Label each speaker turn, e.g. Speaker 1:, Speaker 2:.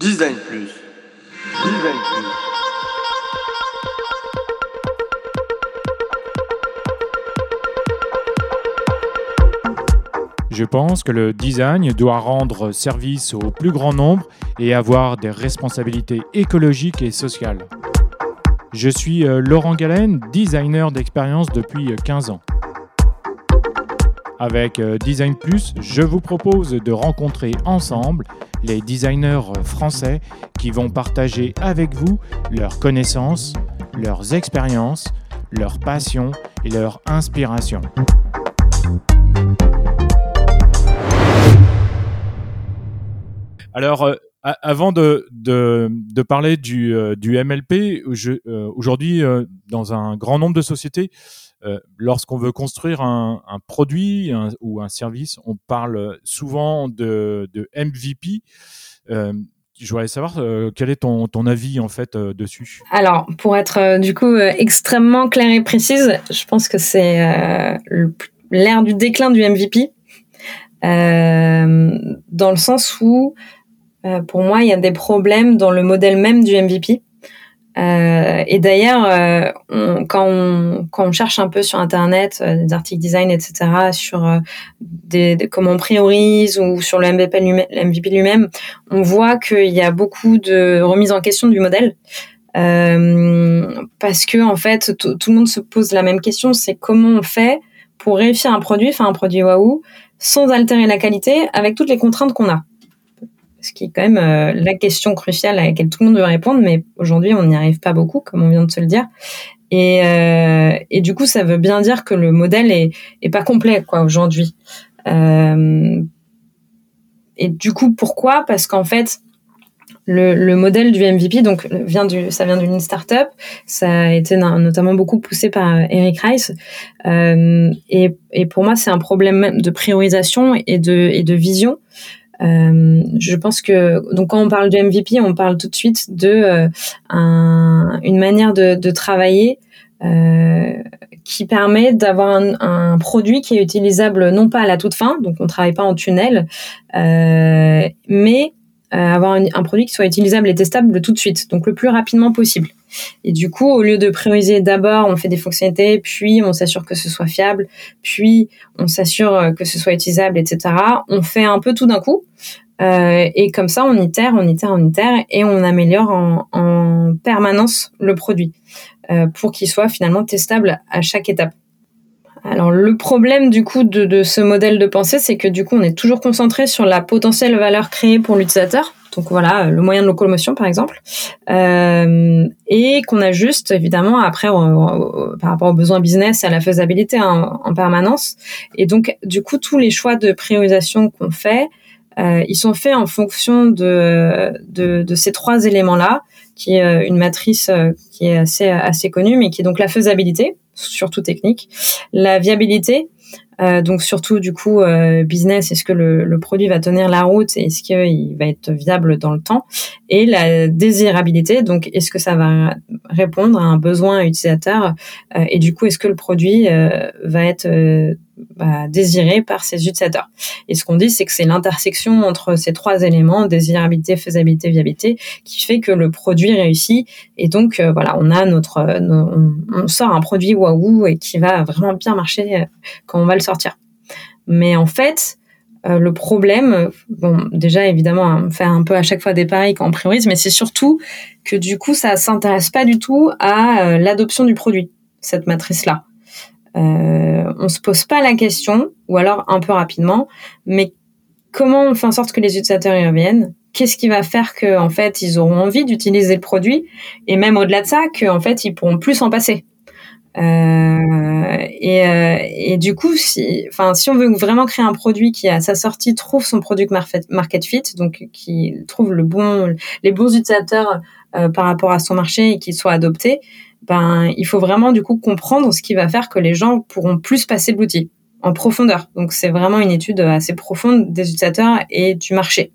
Speaker 1: Design Plus. Design Plus.
Speaker 2: Je pense que le design doit rendre service au plus grand nombre et avoir des responsabilités écologiques et sociales. Je suis euh, Laurent Galen, designer d'expérience depuis 15 ans. Avec euh, Design Plus, je vous propose de rencontrer ensemble les designers français qui vont partager avec vous leurs connaissances, leurs expériences, leurs passions et leurs inspirations. Alors, euh, avant de, de, de parler du, euh, du MLP, euh, aujourd'hui, euh, dans un grand nombre de sociétés, lorsqu'on veut construire un, un produit ou un service, on parle souvent de, de MVP. Je voudrais savoir quel est ton, ton avis en fait dessus?
Speaker 3: Alors, pour être du coup extrêmement claire et précise, je pense que c'est l'ère du déclin du MVP, dans le sens où, pour moi, il y a des problèmes dans le modèle même du MVP. Euh, et d'ailleurs, euh, quand, on, quand on cherche un peu sur Internet euh, des articles design, etc., sur euh, des, des- comment on priorise ou sur le MVP lui-même, lui-même, on voit qu'il y a beaucoup de remise en question du modèle. Euh, parce que en fait, tout le monde se pose la même question, c'est comment on fait pour réussir un produit, faire un produit waouh, sans altérer la qualité, avec toutes les contraintes qu'on a. Ce qui est quand même euh, la question cruciale à laquelle tout le monde doit répondre, mais aujourd'hui on n'y arrive pas beaucoup, comme on vient de se le dire. Et, euh, du coup, ça veut bien dire que le modèle est, pas complet quoi aujourd'hui. Euh, et du coup, pourquoi? Parce qu'en fait, le, le modèle du MVP, donc vient du, ça vient d'une startup. Ça a été no- notamment beaucoup poussé par Eric Rice. Et, pour moi, c'est un problème de priorisation et de vision. Euh, je pense que donc quand on parle du MVP, on parle tout de suite de euh, un, une manière de, de travailler euh, qui permet d'avoir un, un produit qui est utilisable non pas à la toute fin, donc on travaille pas en tunnel, euh, mais avoir un, produit qui soit utilisable et testable tout de suite, donc le plus rapidement possible. Et du coup, au lieu de prioriser d'abord, on fait des fonctionnalités, puis on s'assure que ce soit fiable, puis on s'assure euh, que ce soit utilisable, etc. On fait un peu tout d'un coup. Euh, et comme ça, on itère, on itère, on itère, et on améliore en, en permanence le produit euh, pour qu'il soit finalement testable à chaque étape. Alors le problème du coup de, de ce modèle de pensée, c'est que du coup on est toujours concentré sur la potentielle valeur créée pour l'utilisateur. Donc voilà, le moyen de locomotion par exemple, euh, et qu'on ajuste évidemment après euh, euh, par rapport aux besoins business et à la faisabilité en, en permanence. Et donc du coup tous les choix de priorisation qu'on fait, euh, ils sont faits en fonction de, de, de ces trois éléments-là, qui est euh, une matrice euh, qui est assez, assez connue, mais qui est donc la faisabilité, surtout technique, la viabilité, euh, donc surtout du coup euh, business, est-ce que le, produit va tenir la route et est-ce qu'il va être viable dans le temps, et la désirabilité, donc est-ce que ça va répondre à un besoin utilisateur euh, et du coup est-ce que le produit euh, va être euh, bah, désiré par ses utilisateurs. Et ce qu'on dit, c'est que c'est l'intersection entre ces trois éléments, désirabilité, faisabilité, viabilité, qui fait que le produit réussit. Et donc, euh, voilà, on a notre, euh, on, sort un produit waouh et qui va vraiment bien marcher euh, quand on va le sortir. Mais en fait, le problème, bon, déjà évidemment, on fait un peu à chaque fois des paris quand on priorise, mais c'est surtout que du coup, ça s'intéresse pas du tout à l'adoption du produit, cette matrice-là. Euh, on se pose pas la question, ou alors un peu rapidement, mais comment on fait en sorte que les utilisateurs y reviennent? Qu'est-ce qui va faire que en fait ils auront envie d'utiliser le produit? Et même au-delà de ça que en fait ils pourront plus s'en passer. Euh, et, euh, et du coup, si, enfin, si on veut vraiment créer un produit qui à sa sortie trouve son produit market fit, donc qui trouve le bon, les bons utilisateurs euh, par rapport à son marché et qui soit adopté, ben il faut vraiment du coup comprendre ce qui va faire que les gens pourront plus passer l'outil en profondeur. Donc c'est vraiment une étude assez profonde des utilisateurs et du marché.